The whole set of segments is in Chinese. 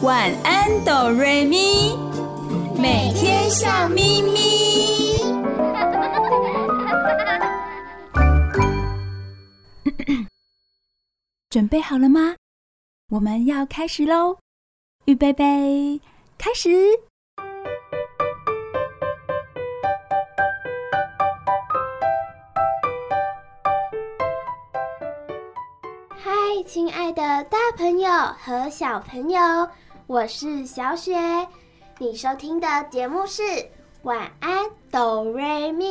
晚安哆瑞咪，每天笑眯眯。准备好了吗？我们要开始喽！预备备，开始。嗨亲爱的大朋友和小朋友，我是小雪。你收听的节目是《晚安哆瑞咪》，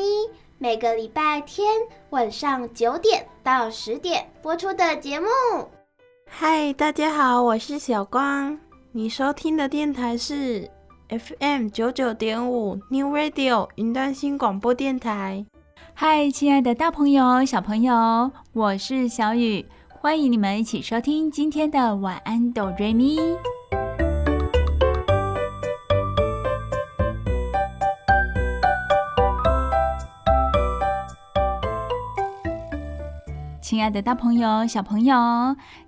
每个礼拜天晚上九点到十点播出的节目。嗨，大家好，我是小光。你收听的电台是 FM 九九点五 New Radio 云端新广播电台。嗨，亲爱的大朋友、小朋友，我是小雨。欢迎你们一起收听今天的晚安哆瑞咪。亲爱的大朋友、小朋友，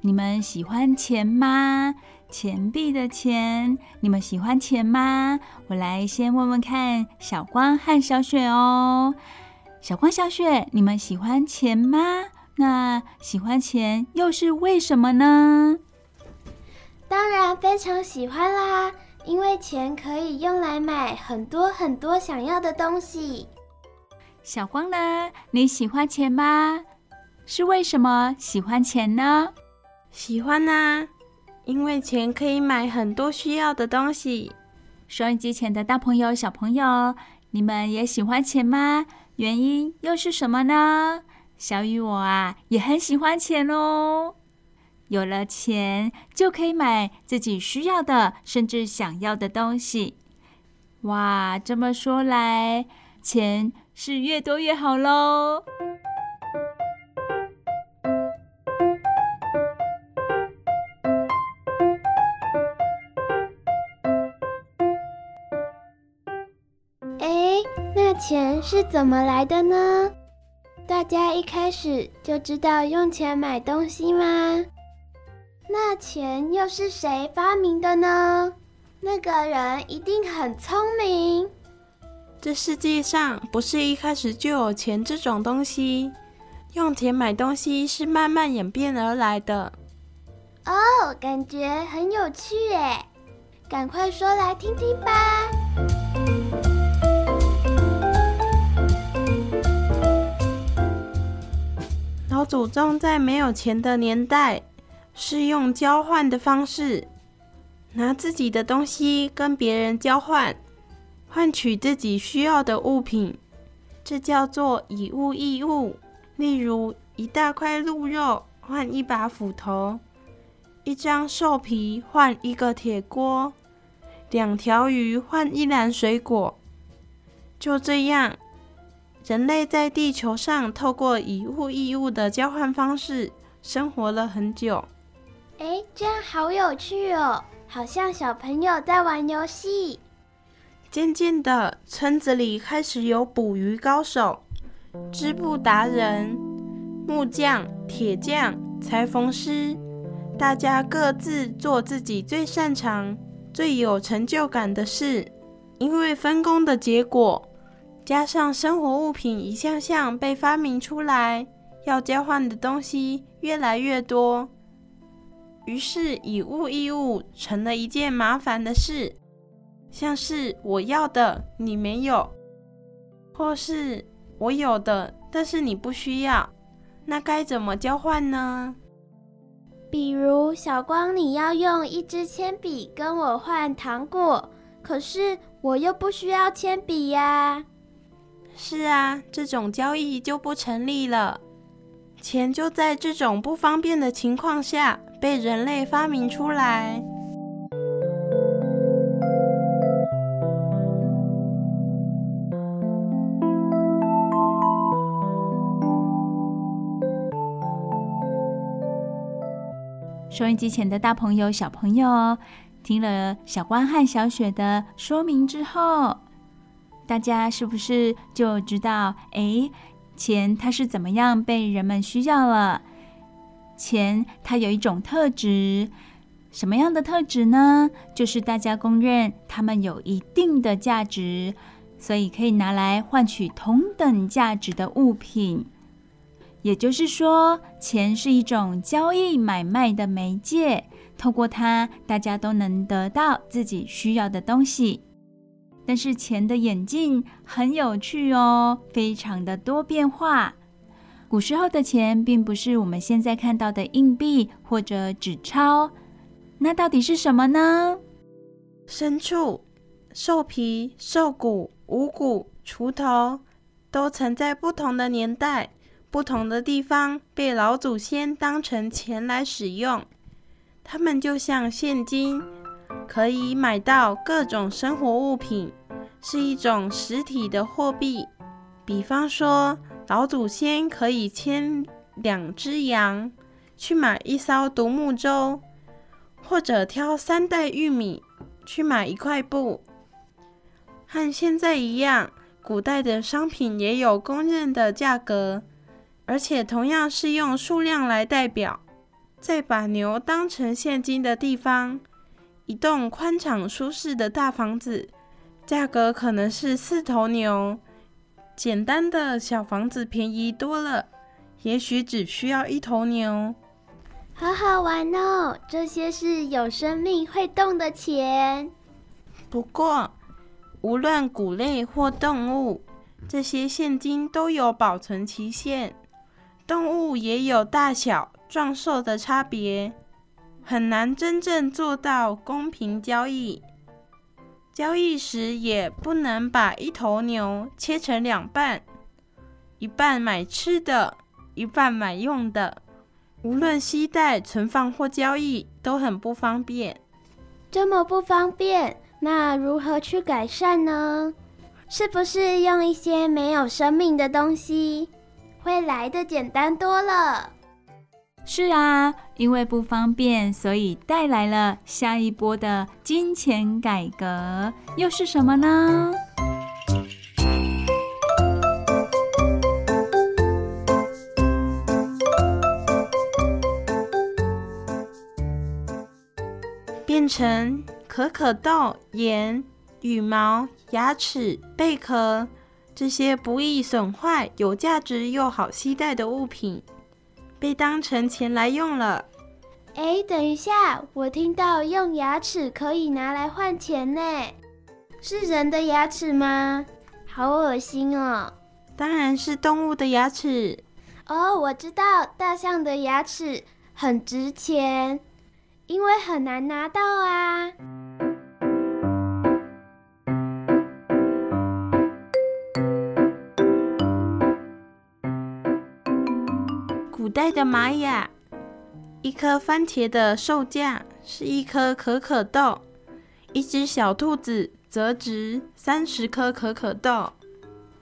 你们喜欢钱吗？钱币的钱，你们喜欢钱吗？我来先问问看小光和小雪哦。小光、小雪，你们喜欢钱吗？那喜欢钱又是为什么呢？当然非常喜欢啦，因为钱可以用来买很多很多想要的东西。小光呢？你喜欢钱吗？是为什么喜欢钱呢？喜欢啊，因为钱可以买很多需要的东西。收音机前的大朋友、小朋友，你们也喜欢钱吗？原因又是什么呢？小雨我啊，也很喜欢钱哦。有了钱，就可以买自己需要的，甚至想要的东西。哇，这么说来，钱是越多越好喽。钱是怎么来的呢？大家一开始就知道用钱买东西吗？那钱又是谁发明的呢？那个人一定很聪明。这世界上不是一开始就有钱这种东西，用钱买东西是慢慢演变而来的。哦，感觉很有趣耶！赶快说来听听吧。老祖宗在没有钱的年代，是用交换的方式，拿自己的东西跟别人交换，换取自己需要的物品，这叫做以物易物。例如，一大块鹿肉换一把斧头，一张兽皮换一个铁锅，两条鱼换一篮水果。就这样。人类在地球上透过以物易物的交换方式生活了很久。哎，这样好有趣哦，好像小朋友在玩游戏。渐渐的，村子里开始有捕鱼高手、织布达人、木匠、铁匠、裁缝师，大家各自做自己最擅长、最有成就感的事，因为分工的结果。加上生活物品一项项被发明出来，要交换的东西越来越多，于是以物易物成了一件麻烦的事。像是我要的你没有，或是我有的但是你不需要，那该怎么交换呢？比如小光，你要用一支铅笔跟我换糖果，可是我又不需要铅笔呀。是啊，这种交易就不成立了。钱就在这种不方便的情况下被人类发明出来。收音机前的大朋友、小朋友，听了小关和小雪的说明之后，大家是不是就知道，诶，钱它是怎么样被人们需要了？钱它有一种特质，什么样的特质呢？就是大家公认它们有一定的价值，所以可以拿来换取同等价值的物品。也就是说，钱是一种交易买卖的媒介，透过它，大家都能得到自己需要的东西。但是钱的演进很有趣哦，非常的多变化。古时候的钱并不是我们现在看到的硬币或者纸钞。那到底是什么呢？牲畜、兽皮、兽骨、五谷、锄头，都曾在不同的年代、不同的地方被老祖先当成钱来使用。它们就像现金，可以买到各种生活物品，是一种实体的货币。比方说，老祖先可以牵两只羊去买一艘独木舟。或者挑三袋玉米去买一块布，和现在一样，古代的商品也有公认的价格，而且同样是用数量来代表。再把牛当成现金的地方，一栋宽敞舒适的大房子，价格可能是四头牛；简单的小房子便宜多了，也许只需要一头牛。好好玩哦！这些是有生命会动的钱。不过，无论谷类或动物，这些现金都有保存期限。动物也有大小、壮瘦的差别，很难真正做到公平交易。交易时也不能把一头牛切成两半，一半买吃的，一半买用的。无论携带、存放或交易都很不方便。这么不方便，那如何去改善呢？是不是用一些没有生命的东西，会来得简单多了？是啊，因为不方便，所以带来了下一波的金钱改革，又是什么呢？变成可可豆、盐、羽毛、牙齿、贝壳这些不易损坏、有价值又好携带的物品，被当成钱来用了。哎，等一下，我听到用牙齿可以拿来换钱呢，是人的牙齿吗？好恶心哦！当然是动物的牙齿。哦，我知道，大象的牙齿很值钱。因为很难拿到啊！代的玛雅，一颗番茄的售价是一颗可可豆，一只小兔子则值三十颗可可豆。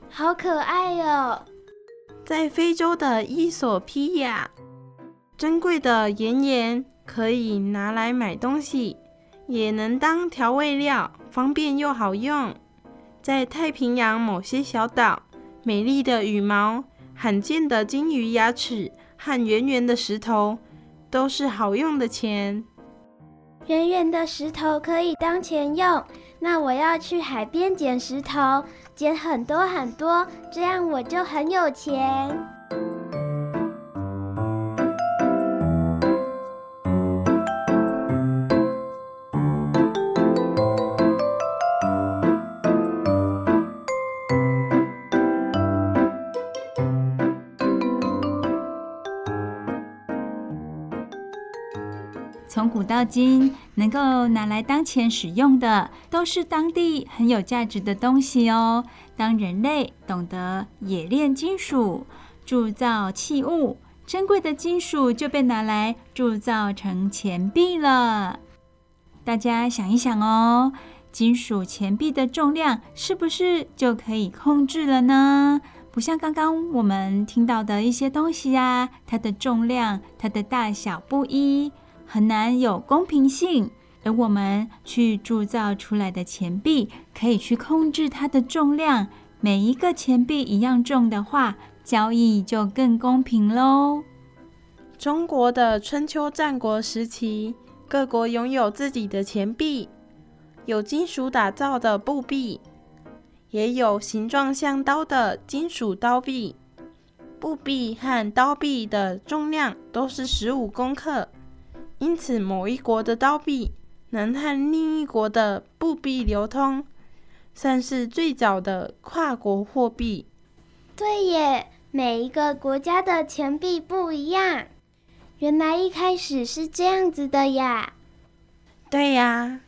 好可爱哦！在非洲的伊索比亚，珍贵的岩盐。可以拿来买东西，也能当调味料，方便又好用。在太平洋某些小岛，美丽的羽毛、罕见的鲸鱼牙齿看圆圆的石头，都是好用的钱。圆圆的石头可以当钱用，那我要去海边捡石头，捡很多很多，这样我就很有钱。从古到今，能够拿来当钱使用的，都是当地很有价值的东西哦。当人类懂得冶炼金属、铸造器物，珍贵的金属就被拿来铸造成钱币了。大家想一想哦，金属钱币的重量是不是就可以控制了呢？不像刚刚我们听到的一些东西呀，它的重量、它的大小不一。很难有公平性，而我们去铸造出来的钱币，可以去控制它的重量。每一个钱币一样重的话，交易就更公平喽。中国的春秋战国时期，各国拥有自己的钱币，有金属打造的布币，也有形状像刀的金属刀币。布币和刀币的重量都是十五公克，因此某一国的刀币能和另一国的布币流通，算是最早的跨国货币。对耶，每一个国家的钱币不一样。原来一开始是这样子的呀。对呀，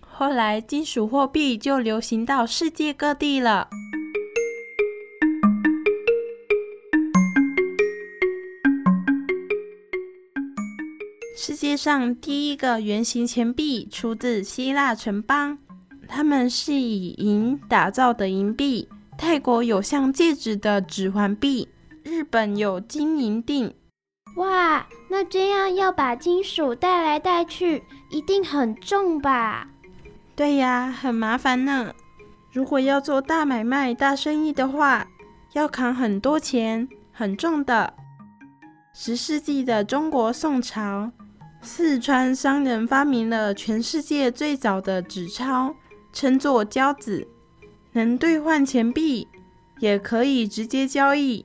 后来金属货币就流行到世界各地了。世界上第一个圆形钱币出自希腊城邦，它们是以银打造的银币。泰国有像戒指的指环币，日本有金银锭。哇，那这样要把金属带来带去，一定很重吧？对呀，很麻烦呢。如果要做大买卖、大生意的话，要扛很多钱，很重的。十世纪的中国宋朝。四川商人发明了全世界最早的纸钞，称作交子，能兑换钱币，也可以直接交易。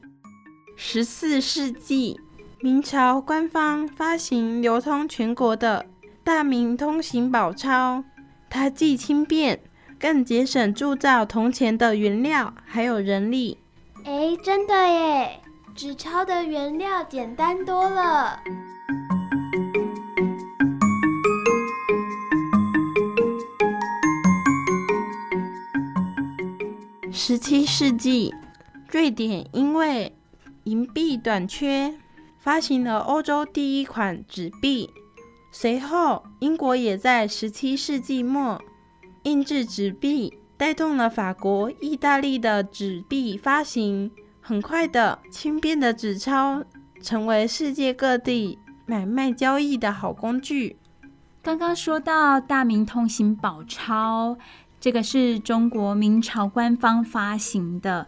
十四世纪，明朝官方发行流通全国的大明通行宝钞，它既轻便，更节省铸造铜钱的原料还有人力。哎，真的耶，纸钞的原料简单多了。十七世纪，瑞典因为银币短缺，发行了欧洲第一款纸币。随后，英国也在十七世纪末印制纸币，带动了法国、意大利的纸币发行。很快的，轻便的纸钞成为世界各地买卖交易的好工具。刚刚说到大明通行宝钞。这个是中国明朝官方发行的，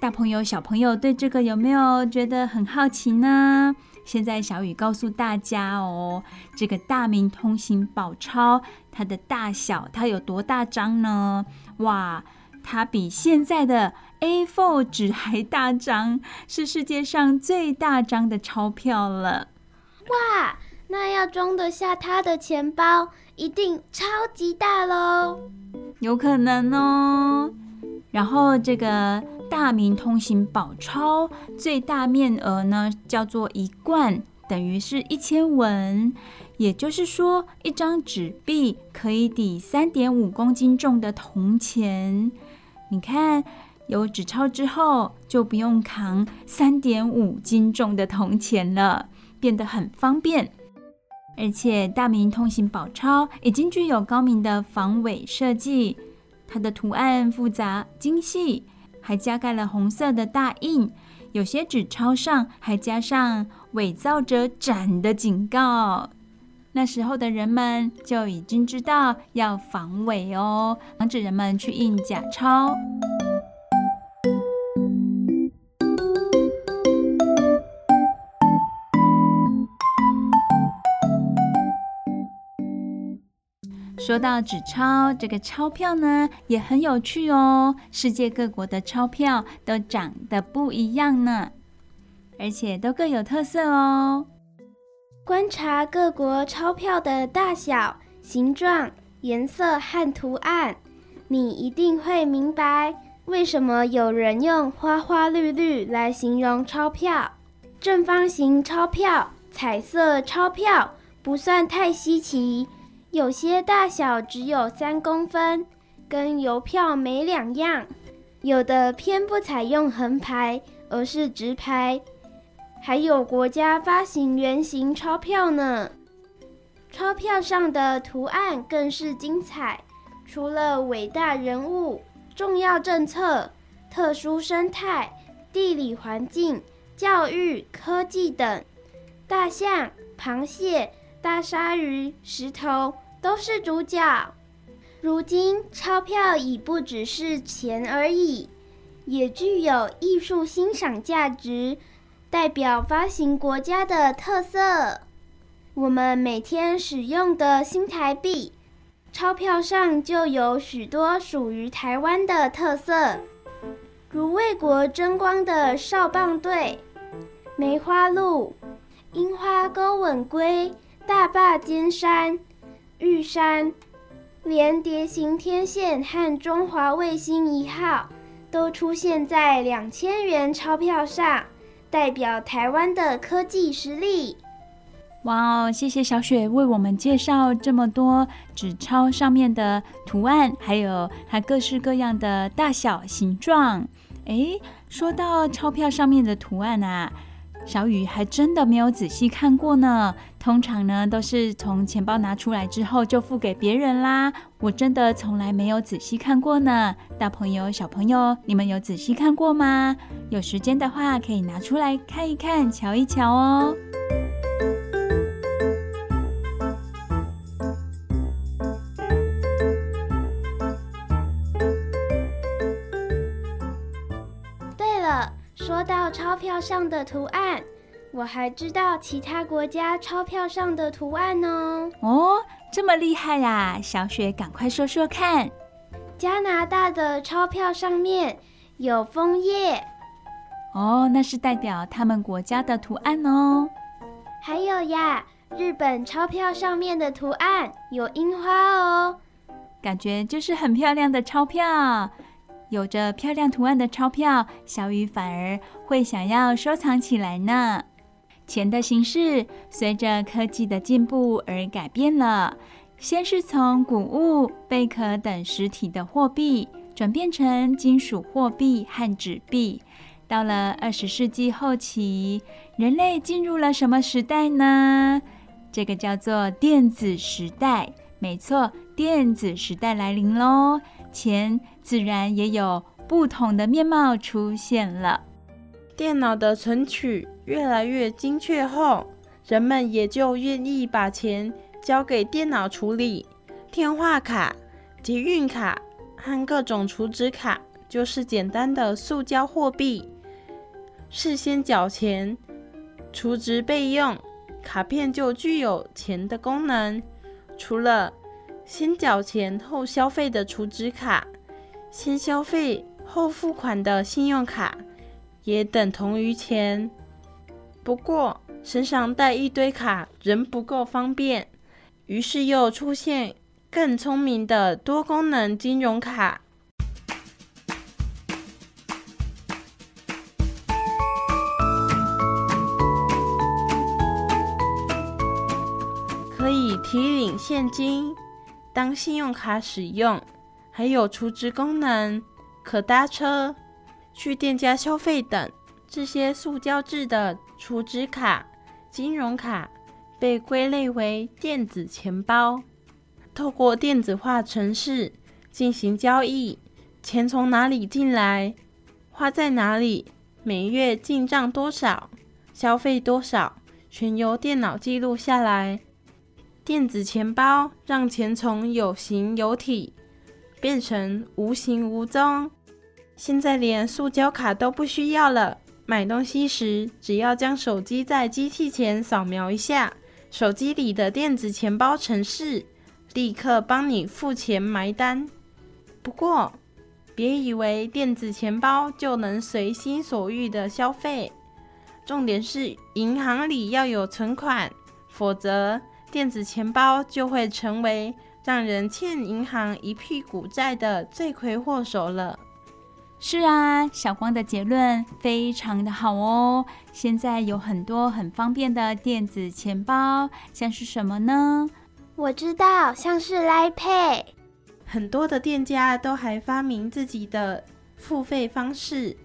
大朋友小朋友对这个有没有觉得很好奇呢？现在小雨告诉大家哦，这个大明通行宝钞它的大小，它有多大张呢？哇，它比现在的 A4 纸还大张，是世界上最大张的钞票了。哇，那要装得下他的钱包，一定超级大喽！有可能哦。然后这个大明通行宝钞最大面额呢，叫做一贯，等于是一千文，也就是说，一张纸币可以抵三点五公斤重的铜钱。你看，有纸钞之后，就不用扛三点五斤重的铜钱了，变得很方便。而且大明通行宝钞已经具有高明的防伪设计，它的图案复杂精细，还加盖了红色的大印，有些纸钞上还加上“伪造者斩”的警告。那时候的人们就已经知道要防伪哦，防止人们去印假钞。说到纸钞，这个钞票呢也很有趣哦。世界各国的钞票都长得不一样呢，而且都各有特色哦。观察各国钞票的大小、形状、颜色和图案，你一定会明白为什么有人用花花绿绿来形容钞票。正方形钞票、彩色钞票不算太稀奇。有些大小只有三公分，跟邮票没两样；有的偏不采用横排，而是直排；还有国家发行圆形钞票呢。钞票上的图案更是精彩，除了伟大人物、重要政策、特殊生态、地理环境、教育、科技等，大象、螃蟹、大鲨鱼、石头。都是主角。如今，钞票已不只是钱而已，也具有艺术欣赏价值，代表发行国家的特色。我们每天使用的新台币，钞票上就有许多属于台湾的特色，如为国争光的少棒队、梅花鹿、樱花钩吻龟、大坝尖山、玉山，连蝶形天线和中华卫星一号都出现在两千元钞票上，代表台湾的科技实力。哇哦！谢谢小雪为我们介绍这么多纸钞上面的图案，还有它各式各样的大小形状。诶，说到钞票上面的图案啊，小雨还真的没有仔细看过呢。通常呢都是从钱包拿出来之后就付给别人啦。我真的从来没有仔细看过呢。大朋友、小朋友，你们有仔细看过吗？有时间的话可以拿出来看一看、瞧一瞧哦。说到钞票上的图案，我还知道其他国家钞票上的图案哦。哦，这么厉害呀！小雪，赶快说说看。加拿大的钞票上面有枫叶。哦，那是代表他们国家的图案哦。还有呀，日本钞票上面的图案有樱花哦。感觉就是很漂亮的钞票。有着漂亮图案的钞票，小雨反而会想要收藏起来呢。钱的形式随着科技的进步而改变了，先是从谷物、贝壳等实体的货币，转变成金属货币和纸币。到了二十世纪后期，人类进入了什么时代呢？这个叫做电子时代。没错，电子时代来临喽。钱自然也有不同的面貌出现了。电脑的存取越来越精确后，人们也就愿意把钱交给电脑处理。电话卡、捷运卡和各种储值卡就是简单的塑胶货币。事先缴钱，储值备用，卡片就具有钱的功能。除了先缴钱后消费的储值卡，先消费后付款的信用卡，也等同于钱。不过身上带一堆卡仍不够方便，于是又出现更聪明的多功能金融卡，可以提领现金。当信用卡使用，还有储值功能，可搭车、去店家消费等。这些塑胶制的储值卡、金融卡被归类为电子钱包，透过电子化程式进行交易。钱从哪里进来，花在哪里，每月进账多少，消费多少，全由电脑记录下来。电子钱包让钱从有形有体变成无形无踪。现在连塑胶卡都不需要了，买东西时只要将手机在机器前扫描一下，手机里的电子钱包程式立刻帮你付钱买单。不过，别以为电子钱包就能随心所欲的消费，重点是银行里要有存款，否则，电子钱包就会成为让人欠银行一屁股债的罪魁祸首了。是啊，小光的结论非常的好哦。现在有很多很方便的电子钱包，像是什么呢？我知道，像是 Line Pay。很多的店家都还发明自己的付费方式。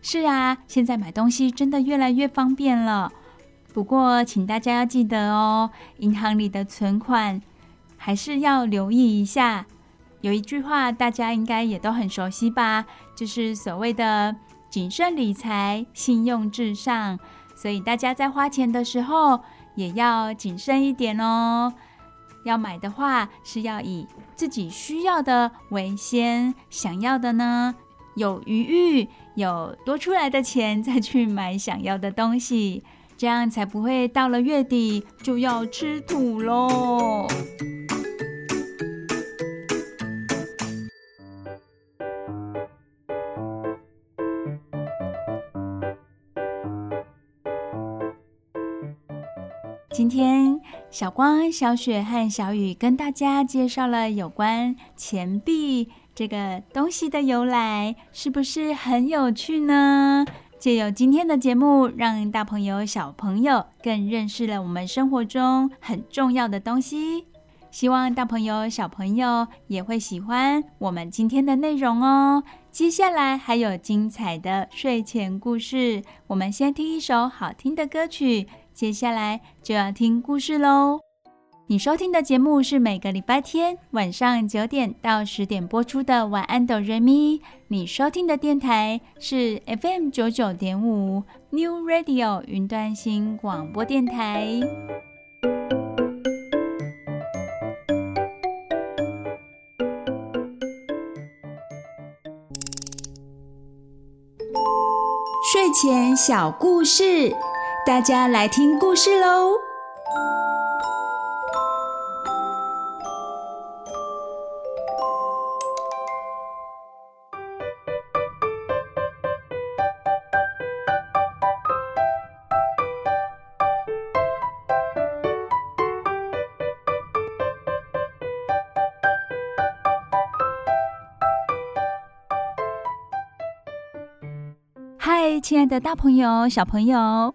是啊，现在买东西真的越来越方便了。不过，请大家要记得哦，银行里的存款还是要留意一下。有一句话，大家应该也都很熟悉吧？就是所谓的“谨慎理财，信用至上”。所以大家在花钱的时候也要谨慎一点哦。要买的话，是要以自己需要的为先，想要的呢，有余裕，有多出来的钱再去买想要的东西。这样才不会到了月底就要吃土喽。今天，小光、小雪和小雨跟大家介绍了有关钱币这个东西的由来，是不是很有趣呢？借由今天的节目，让大朋友、小朋友更认识了我们生活中很重要的东西。希望大朋友、小朋友也会喜欢我们今天的内容哦。接下来还有精彩的睡前故事，我们先听一首好听的歌曲。接下来就要听故事喽。你收听的节目是每个礼拜天晚上九点到十点播出的《晚安，哆瑞咪》。你收听的电台是 FM 九九点五 New Radio 云端新广播电台。睡前小故事。大家来听故事喽！嗨，亲爱的大朋友、小朋友。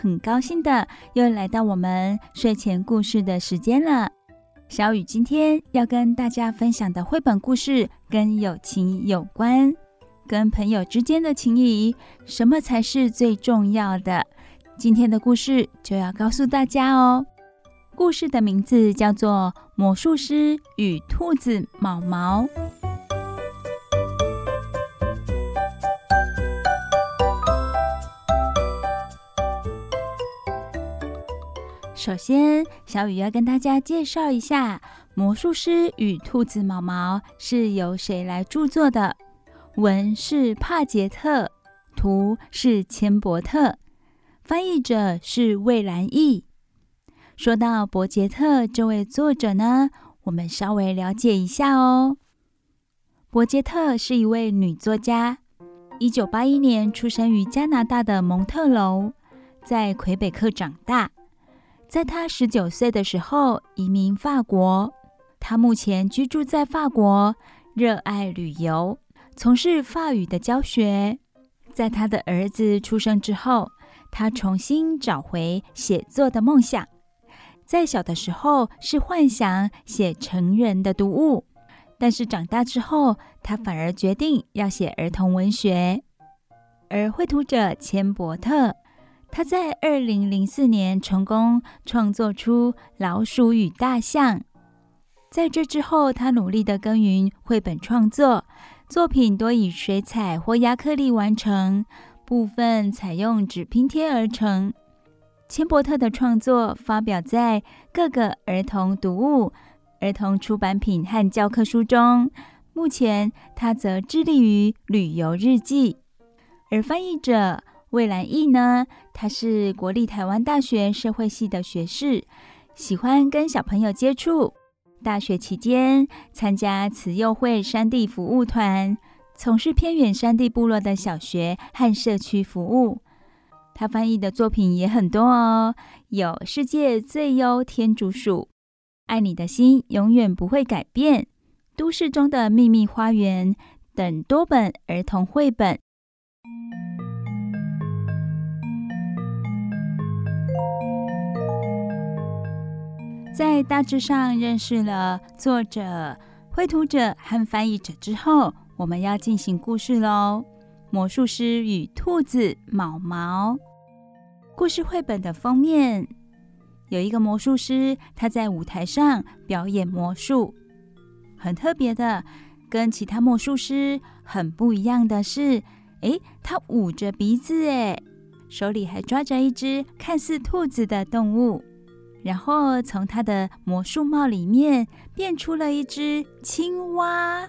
很高兴的又来到我们睡前故事的时间了。小雨今天要跟大家分享的绘本故事跟友情有关，跟朋友之间的情谊，什么才是最重要的？今天的故事就要告诉大家哦。故事的名字叫做《魔术师与兔子毛毛》。首先，小雨要跟大家介绍一下《魔术师与兔子毛毛》是由谁来著作的？文是帕杰特，图是千伯特，翻译者是魏兰义。说到伯杰特这位作者呢，我们稍微了解一下哦。伯杰特是一位女作家，一九八一年出生于加拿大的蒙特娄，在魁北克长大。在他十九岁的时候移民法国，他目前居住在法国，热爱旅游，从事法语的教学。在他的儿子出生之后，他重新找回写作的梦想。在小的时候是幻想写成人的读物，但是长大之后，他反而决定要写儿童文学。而绘图者千伯特。他在二零零四年成功创作出《老鼠与大象》。在这之后，他努力地耕耘绘本创作，作品多以水彩或压克力完成，部分采用纸拼贴而成。千伯特的创作发表在各个儿童读物、儿童出版品和教科书中。目前，他则致力于旅游日记，而翻译者。魏兰义呢，他是国立台湾大学社会系的学士，喜欢跟小朋友接触。大学期间参加慈幼会山地服务团，从事偏远山地部落的小学和社区服务。他翻译的作品也很多哦，有《世界最优天竺鼠》、《爱你的心永远不会改变》、《都市中的秘密花园》等多本儿童绘本。在大致上认识了作者、绘图者和翻译者之后，我们要进行故事喽。魔术师与兔子毛毛。故事绘本的封面有一个魔术师，他在舞台上表演魔术，很特别的，跟其他魔术师很不一样的是，诶，他捂着鼻子，诶，手里还抓着一只看似兔子的动物，然后从他的魔术帽里面变出了一只青蛙。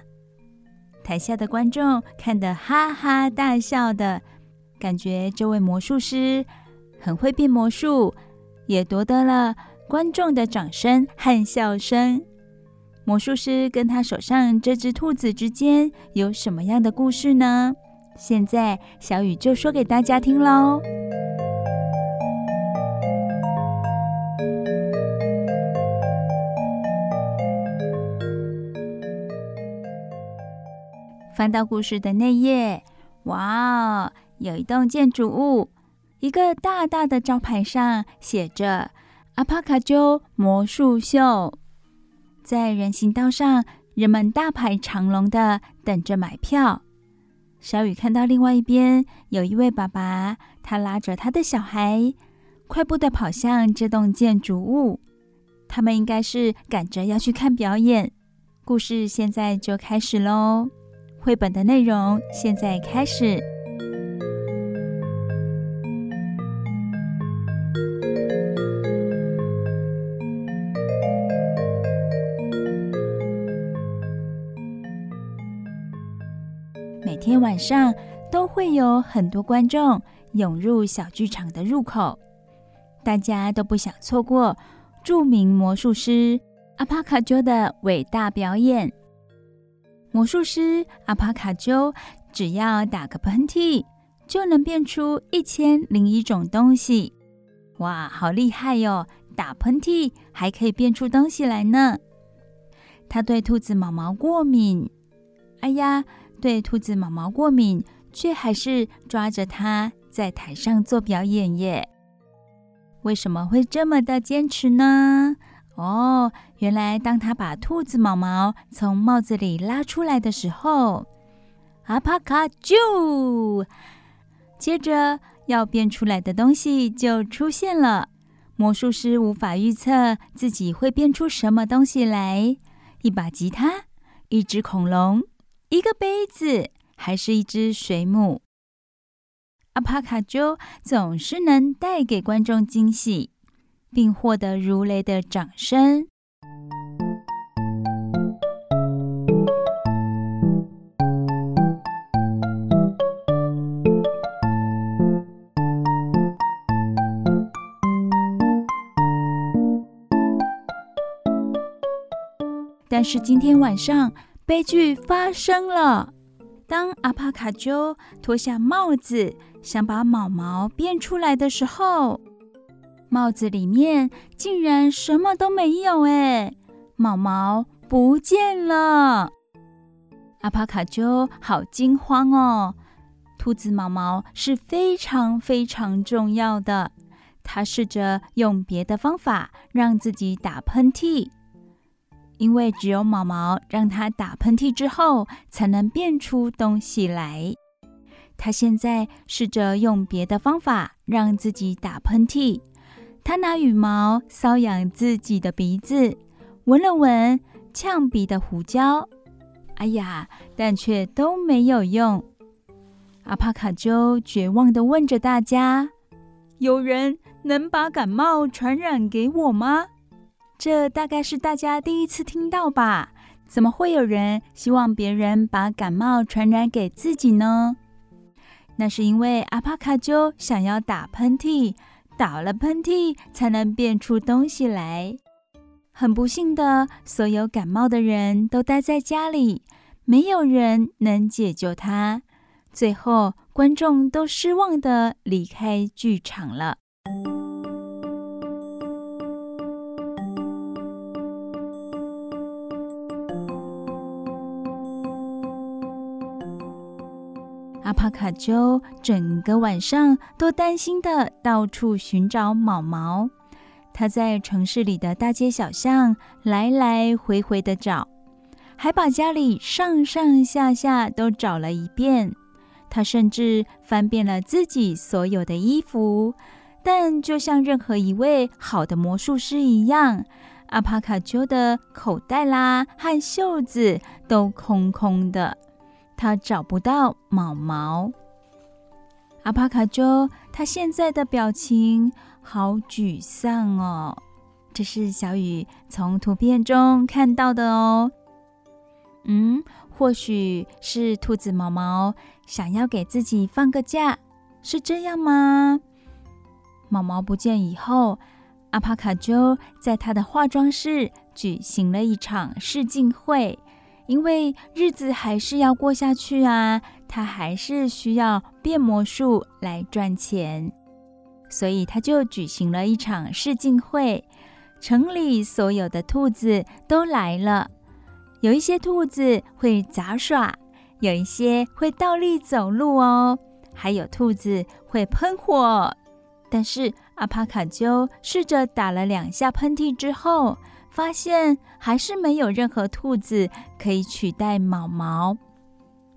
台下的观众看得哈哈大笑的，感觉这位魔术师很会变魔术，也夺得了观众的掌声和笑声。魔术师跟他手上这只兔子之间有什么样的故事呢？现在小雨就说给大家听喽。翻到故事的那页，哇哦，有一栋建筑物，一个大大的招牌上写着“阿帕卡鸠魔术秀”。在人行道上，人们大排长龙的等着买票。小雨看到另外一边有一位爸爸，他拉着他的小孩，快步的跑向这栋建筑物。他们应该是赶着要去看表演。故事现在就开始喽。绘本的内容现在开始。每天晚上都会有很多观众涌入小剧场的入口，大家都不想错过著名魔术师阿帕卡鸠的伟大表演。魔术师阿帕卡丘只要打个喷嚏，就能变出一千零一种东西。哇，好厉害哟！打喷嚏还可以变出东西来呢。他对兔子毛毛过敏，哎呀，对兔子毛毛过敏，却还是抓着它在台上做表演耶。为什么会这么的坚持呢？哦，原来当他把兔子毛毛从帽子里拉出来的时候，阿帕卡啾，接着要变出来的东西就出现了。魔术师无法预测自己会变出什么东西来：一把吉他、一只恐龙、一个杯子，还是一只水母。阿帕卡啾总是能带给观众惊喜。并获得如雷的掌声。但是今天晚上，悲剧发生了。当阿帕卡丘脱下帽子，想把毛毛变出来的时候，帽子里面竟然什么都没有哎，毛毛不见了！阿帕卡丘好惊慌哦。兔子毛毛是非常非常重要的，他试着用别的方法让自己打喷嚏，因为只有毛毛让他打喷嚏之后，才能变出东西来。他现在试着用别的方法让自己打喷嚏。他拿羽毛搔痒自己的鼻子，闻了闻呛鼻的胡椒，哎呀，但却都没有用。阿帕卡鸠绝望地问着大家：“有人能把感冒传染给我吗？”这大概是大家第一次听到吧？怎么会有人希望别人把感冒传染给自己呢？那是因为阿帕卡鸠想要打喷嚏。打了喷嚏才能变出东西来。很不幸的，所有感冒的人都待在家里，没有人能解救他。最后，观众都失望的离开剧场了。卡丘整个晚上都担心的到处寻找毛毛，他在城市里的大街小巷来来回回的找，还把家里上上下下都找了一遍。他甚至翻遍了自己所有的衣服，但就像任何一位好的魔术师一样，阿帕卡丘的口袋啦和袖子都空空的，他找不到毛毛。阿帕卡鸠他现在的表情好沮丧哦，这是小雨从图片中看到的哦。嗯，或许是兔子毛毛想要给自己放个假，是这样吗？毛毛不见以后，阿帕卡鸠在他的化妆室举行了一场试镜会，因为日子还是要过下去啊。他还是需要变魔术来赚钱，所以他就举行了一场试镜会。城里所有的兔子都来了，有一些兔子会杂耍，有一些会倒立走路哦，还有兔子会喷火。但是阿帕卡丘试着打了两下喷嚏之后，发现还是没有任何兔子可以取代毛毛。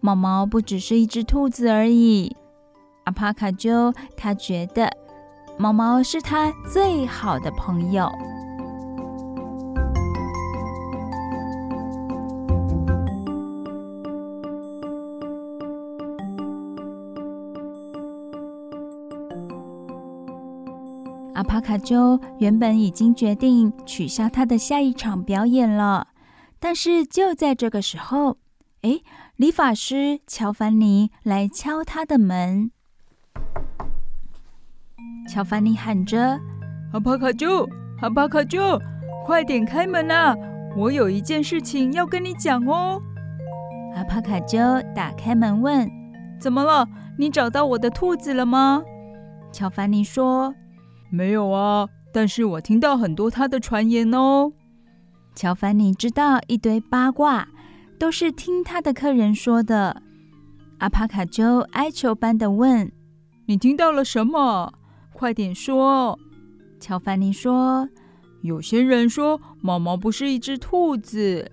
毛毛不只是一只兔子而已，阿帕卡丘他觉得毛毛是他最好的朋友。帕卡鸠原本已经决定取消他的下一场表演了，但是就在这个时候，哎。理发师乔凡尼来敲他的门。乔凡尼喊着：“阿帕卡鸠，阿帕卡鸠，快点开门啊！我有一件事情要跟你讲哦。”阿帕卡鸠打开门问：“怎么了？你找到我的兔子了吗？”乔凡尼说：“没有啊，但是我听到很多他的传言哦。”乔凡尼知道一堆八卦。都是听他的客人说的。阿帕卡鸠哀求般的问：“你听到了什么？快点说。”乔凡尼说：“有些人说毛毛不是一只兔子。”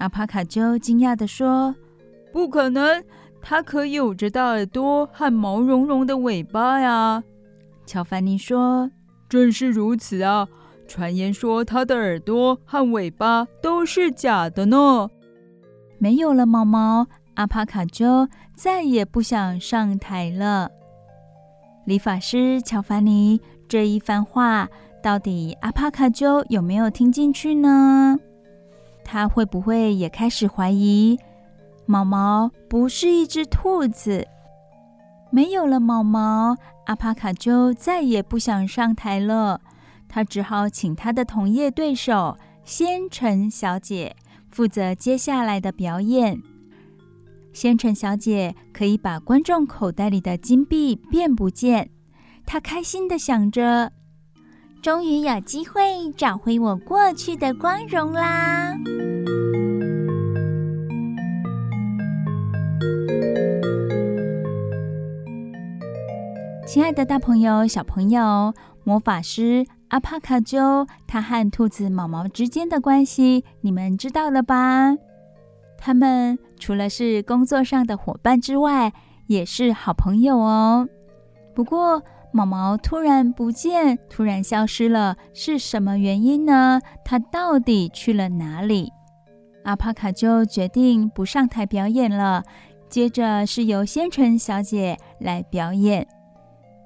阿帕卡鸠惊讶地说：“不可能，它可有着大耳朵和毛茸茸的尾巴呀！”乔凡尼说：“正是如此啊！传言说它的耳朵和尾巴都是假的呢。”没有了毛毛，阿帕卡鸠再也不想上台了。理发师乔凡尼这一番话，到底阿帕卡鸠有没有听进去呢？他会不会也开始怀疑毛毛不是一只兔子？没有了毛毛，阿帕卡就再也不想上台了。他只好请他的同业对手仙尘小姐。负责接下来的表演，仙尘小姐可以把观众口袋里的金币变不见。她开心地想着：“终于有机会找回我过去的光荣啦！”亲爱的，大朋友、小朋友，魔法师。阿帕卡鸠，他和兔子毛毛之间的关系，你们知道了吧？他们除了是工作上的伙伴之外，也是好朋友哦。不过，毛毛突然不见，突然消失了，是什么原因呢？他到底去了哪里？阿帕卡鸠决定不上台表演了，接着是由仙尘小姐来表演。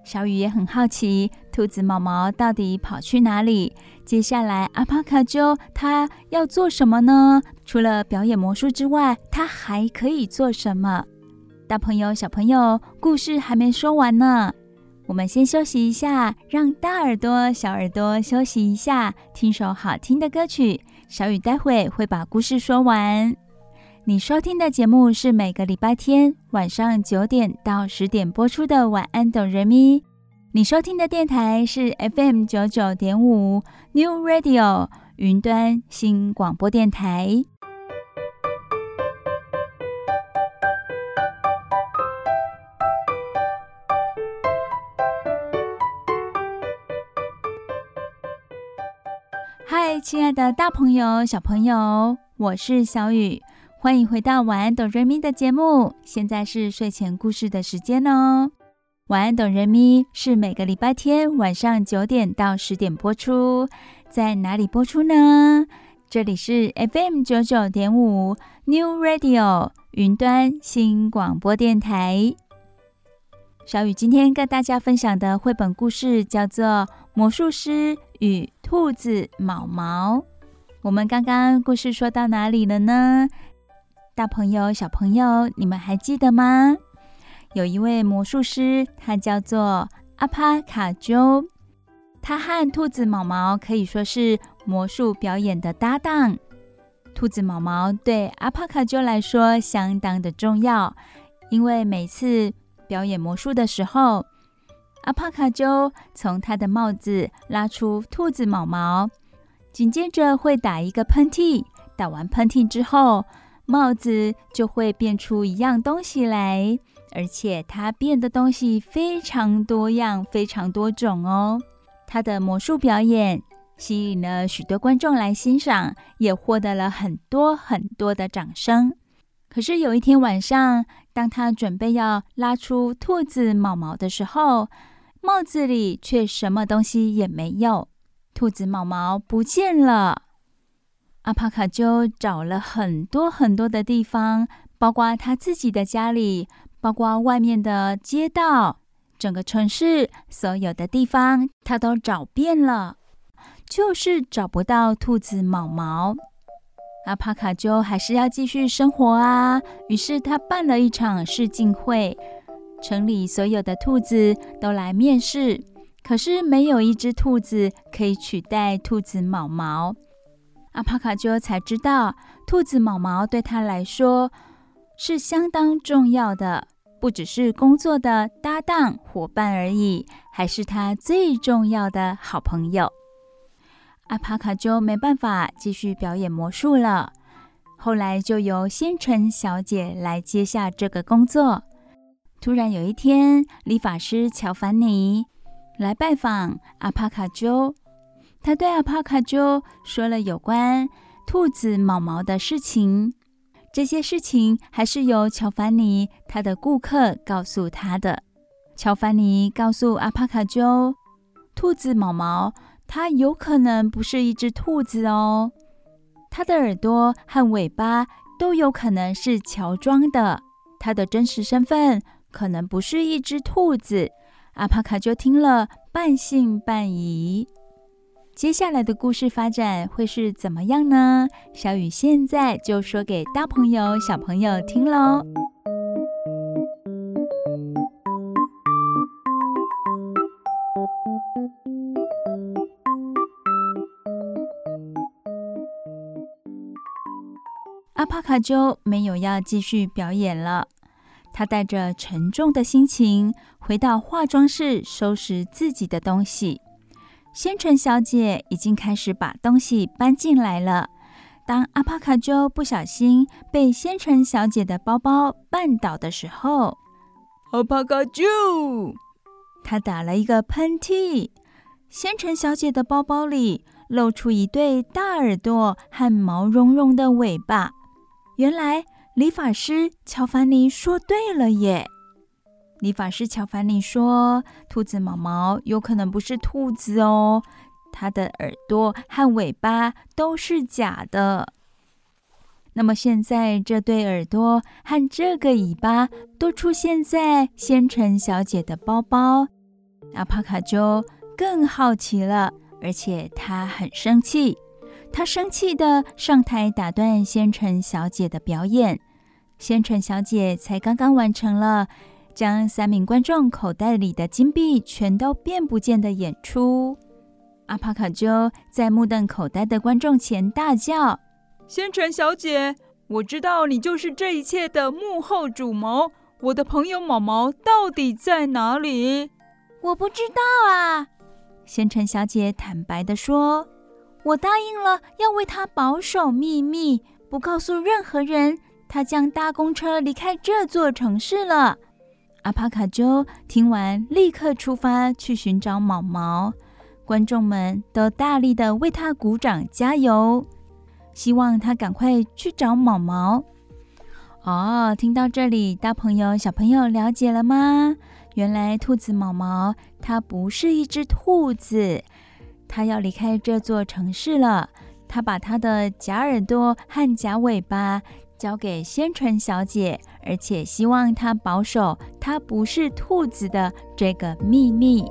小雨也很好奇，兔子毛毛到底跑去哪里？接下来，阿帕卡鸠他要做什么呢？除了表演魔术之外，他还可以做什么？大朋友、小朋友，故事还没说完呢，我们先休息一下，让大耳朵、小耳朵休息一下，听首好听的歌曲。小雨待会会把故事说完。你收听的节目是每个礼拜天晚上九点到十点播出的《晚安，哆瑞咪》。你收听的电台是 FM 九九点五 New Radio 云端新广播电台。嗨，亲爱的大朋友、小朋友，我是小雨。欢迎回到晚安，哆瑞咪的节目。现在是睡前故事的时间哦。晚安，懂人咪是每个礼拜天晚上九点到十点播出，在哪里播出呢？这里是 FM 九九点五 New Radio 云端新广播电台。小雨今天跟大家分享的绘本故事叫做《魔术师与兔子毛毛》。我们刚刚故事说到哪里了呢？大朋友、小朋友，你们还记得吗？有一位魔术师，他叫做阿帕卡鸠，他和兔子毛毛可以说是魔术表演的搭档。兔子毛毛对阿帕卡鸠来说相当的重要，因为每次表演魔术的时候，阿帕卡鸠从他的帽子拉出兔子毛毛，紧接着会打一个喷嚏，打完喷嚏之后，帽子就会变出一样东西来，而且它变的东西非常多样，非常多种哦。他的魔术表演吸引了许多观众来欣赏，也获得了很多很多的掌声。可是有一天晚上，当他准备要拉出兔子毛毛的时候，帽子里却什么东西也没有，兔子毛毛不见了。阿帕卡鸠找了很多很多的地方，包括他自己的家里，包括外面的街道，整个城市所有的地方，他都找遍了，就是找不到兔子毛毛。阿帕卡鸠还是要继续生活啊，于是他办了一场试镜会，城里所有的兔子都来面试，可是没有一只兔子可以取代兔子毛毛。阿帕卡丘才知道，兔子毛毛对他来说是相当重要的，不只是工作的搭档伙伴而已，还是他最重要的好朋友。阿帕卡丘没办法继续表演魔术了，后来就由仙尘小姐来接下这个工作。突然有一天，理发师乔凡尼来拜访阿帕卡丘，他对阿帕卡鸠说了有关兔子毛毛的事情。这些事情还是由乔凡尼他的顾客告诉他的。乔凡尼告诉阿帕卡鸠，兔子毛毛。它有可能不是一只兔子哦，它的耳朵和尾巴都有可能是乔装的，它的真实身份可能不是一只兔子。阿帕卡就听了，半信半疑。接下来的故事发展会是怎么样呢？小雨现在就说给大朋友、小朋友听喽。阿帕卡鸠没有要继续表演了，他带着沉重的心情回到化妆室收拾自己的东西。仙尘小姐已经开始把东西搬进来了。当阿帕卡丘不小心被仙尘小姐的包包绊倒的时候，阿帕卡丘，他打了一个喷嚏，仙尘小姐的包包里露出一对大耳朵和毛茸茸的尾巴。原来理发师乔凡尼说对了耶！理发师乔凡尼说，兔子毛毛有可能不是兔子哦，它的耳朵和尾巴都是假的。那么现在这对耳朵和这个尾巴都出现在仙尘小姐的包包，阿帕卡就更好奇了，而且他很生气。他生气地上台打断仙尘小姐的表演。仙尘小姐才刚刚完成了将三名观众口袋里的金币全都变不见的演出。阿帕卡鸠在目瞪口呆的观众前大叫：“仙尘小姐，我知道你就是这一切的幕后主谋。我的朋友毛毛到底在哪里？”“我不知道啊。”仙尘小姐坦白地说。我答应了要为他保守秘密，不告诉任何人。他将搭公车离开这座城市了。阿帕卡丘听完，立刻出发去寻找毛毛。观众们都大力的为他鼓掌加油，希望他赶快去找毛毛。哦，听到这里，大朋友、小朋友了解了吗？原来兔子毛毛它不是一只兔子，它要离开这座城市了。它把它的假耳朵和假尾巴交给仙尘小姐，而且希望她保守她不是兔子的这个秘密。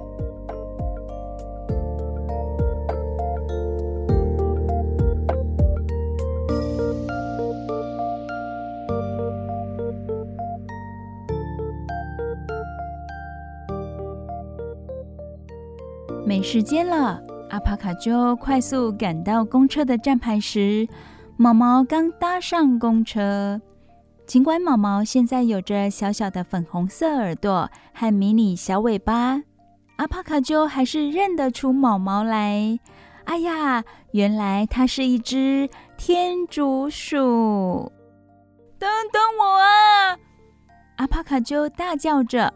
没时间了，阿帕卡鸠快速赶到公车的站牌时，毛毛刚搭上公车。尽管毛毛现在有着小小的粉红色耳朵和迷你小尾巴，阿帕卡丘还是认得出毛毛来。哎呀，原来它是一只天竺鼠！等等我啊！阿帕卡丘大叫着，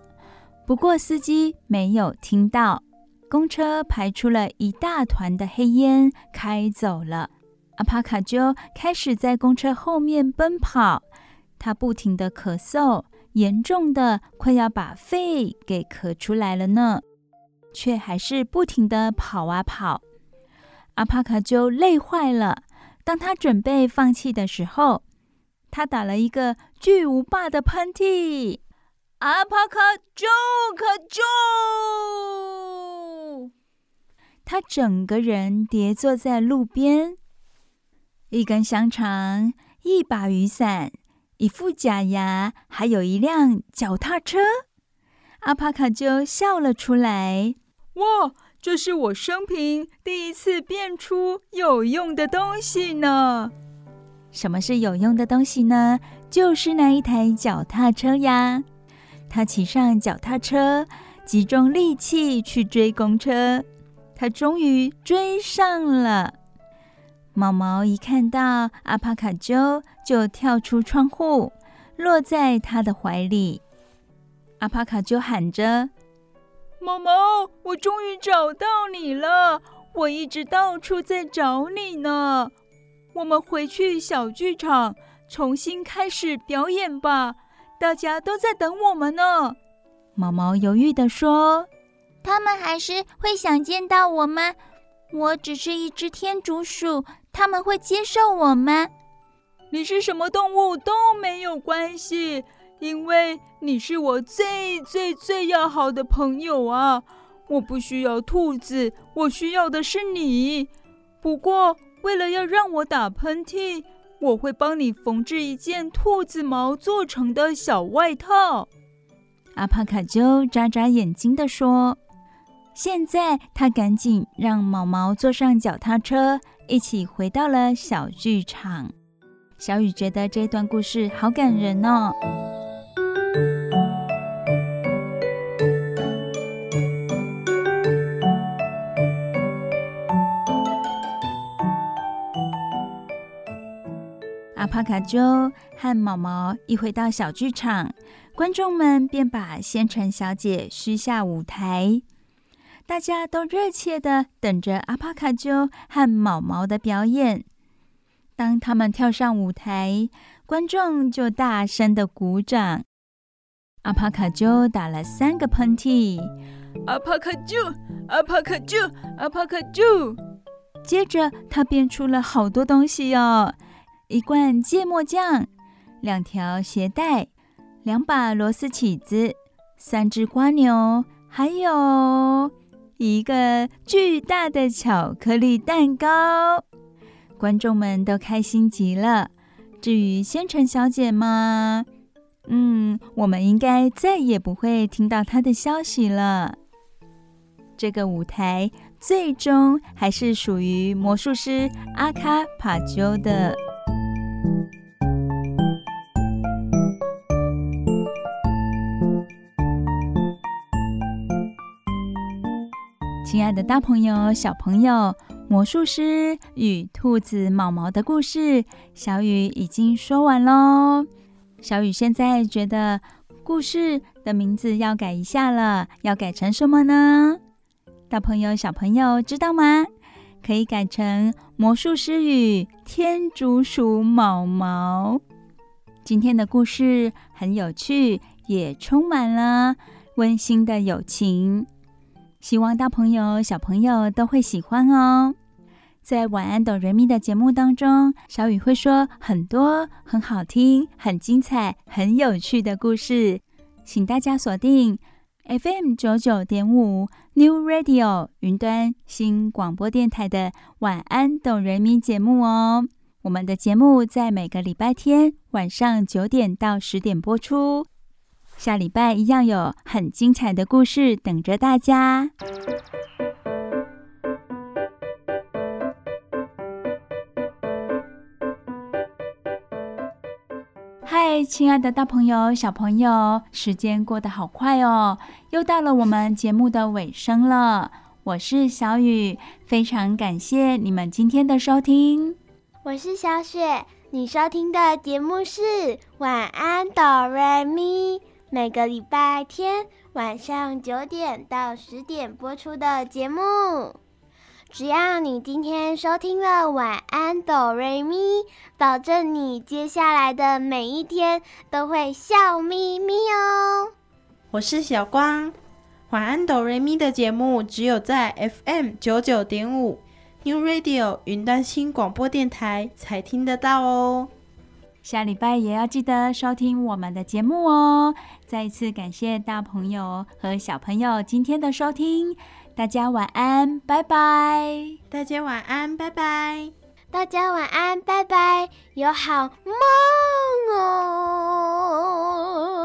不过司机没有听到。公车排出了一大团的黑烟，开走了。阿帕卡鸠开始在公车后面奔跑，他不停地咳嗽，严重的快要把肺给咳出来了呢，却还是不停地跑啊跑。阿帕卡鸠累坏了，当他准备放弃的时候，他打了一个巨无霸的喷嚏。阿帕卡鸠，卡鸠！他整个人跌坐在路边，一根香肠、一把雨伞、一副假牙，还有一辆脚踏车。阿帕卡就笑了出来：“哇，这是我生平第一次变出有用的东西呢！什么是有用的东西呢？就是那一台脚踏车呀！他骑上脚踏车，集中力气去追公车。”他终于追上了。毛毛一看到阿帕卡鸠，就跳出窗户，落在他的怀里。阿帕卡鸠喊着：“毛毛，我终于找到你了！我一直到处在找你呢。我们回去小剧场，重新开始表演吧。大家都在等我们呢。”毛毛犹豫地说。他们还是会想见到我吗？我只是一只天竺鼠，他们会接受我吗？你是什么动物都没有关系，因为你是我最最最要好的朋友啊！我不需要兔子，我需要的是你。不过，为了要让我打喷嚏，我会帮你缝制一件兔子毛做成的小外套。阿帕卡鸠眨眨眼睛地说。现在，他赶紧让毛毛坐上脚踏车，一起回到了小剧场。小雨觉得这段故事好感人哦。阿帕卡丘和毛毛一回到小剧场，观众们便把仙尘小姐嘘下舞台。大家都热切地等着阿帕卡鸠和毛毛的表演。当他们跳上舞台，观众就大声的鼓掌。阿帕卡鸠打了三个喷嚏，阿帕卡鸠，阿帕卡鸠，阿帕卡鸠。接着，他变出了好多东西哦：一罐芥末酱，两条鞋带，两把螺丝起子，三只蜗牛，还有……一个巨大的巧克力蛋糕，观众们都开心极了。至于仙尘小姐吗？嗯，我们应该再也不会听到她的消息了。这个舞台最终还是属于魔术师阿卡帕丘的。亲爱的，大朋友、小朋友，魔术师与兔子毛毛的故事，小雨已经说完喽。小雨现在觉得故事的名字要改一下了，要改成什么呢？大朋友、小朋友知道吗？可以改成《魔术师与天竺鼠毛毛》。今天的故事很有趣，也充满了温馨的友情，希望大朋友、小朋友都会喜欢哦。在晚安哆瑞咪的节目当中，小雨会说很多很好听、很精彩、很有趣的故事，请大家锁定 FM 九九点五 New Radio 云端新广播电台的晚安哆瑞咪节目哦。我们的节目在每个礼拜天晚上九点到十点播出，下礼拜一样有很精彩的故事等着大家。嗨，亲爱的大朋友、小朋友，时间过得好快哦，又到了我们节目的尾声了。我是小雨，非常感谢你们今天的收听。我是小雪，你收听的节目是《晚安哆瑞咪》，每个礼拜天晚上九点到十点播出的节目。只要你今天收听了《晚安哆瑞咪》，保证你接下来的每一天都会笑眯眯哦。我是小光，《晚安哆瑞咪》的节目只有在 FM 九九点五。New Radio 云端新广播电台才听得到哦。下礼拜也要记得收听我们的节目哦。再一次感谢大朋友和小朋友今天的收听，大家晚安，拜拜。大家晚安，拜拜。大家晚安，拜拜。有好梦哦。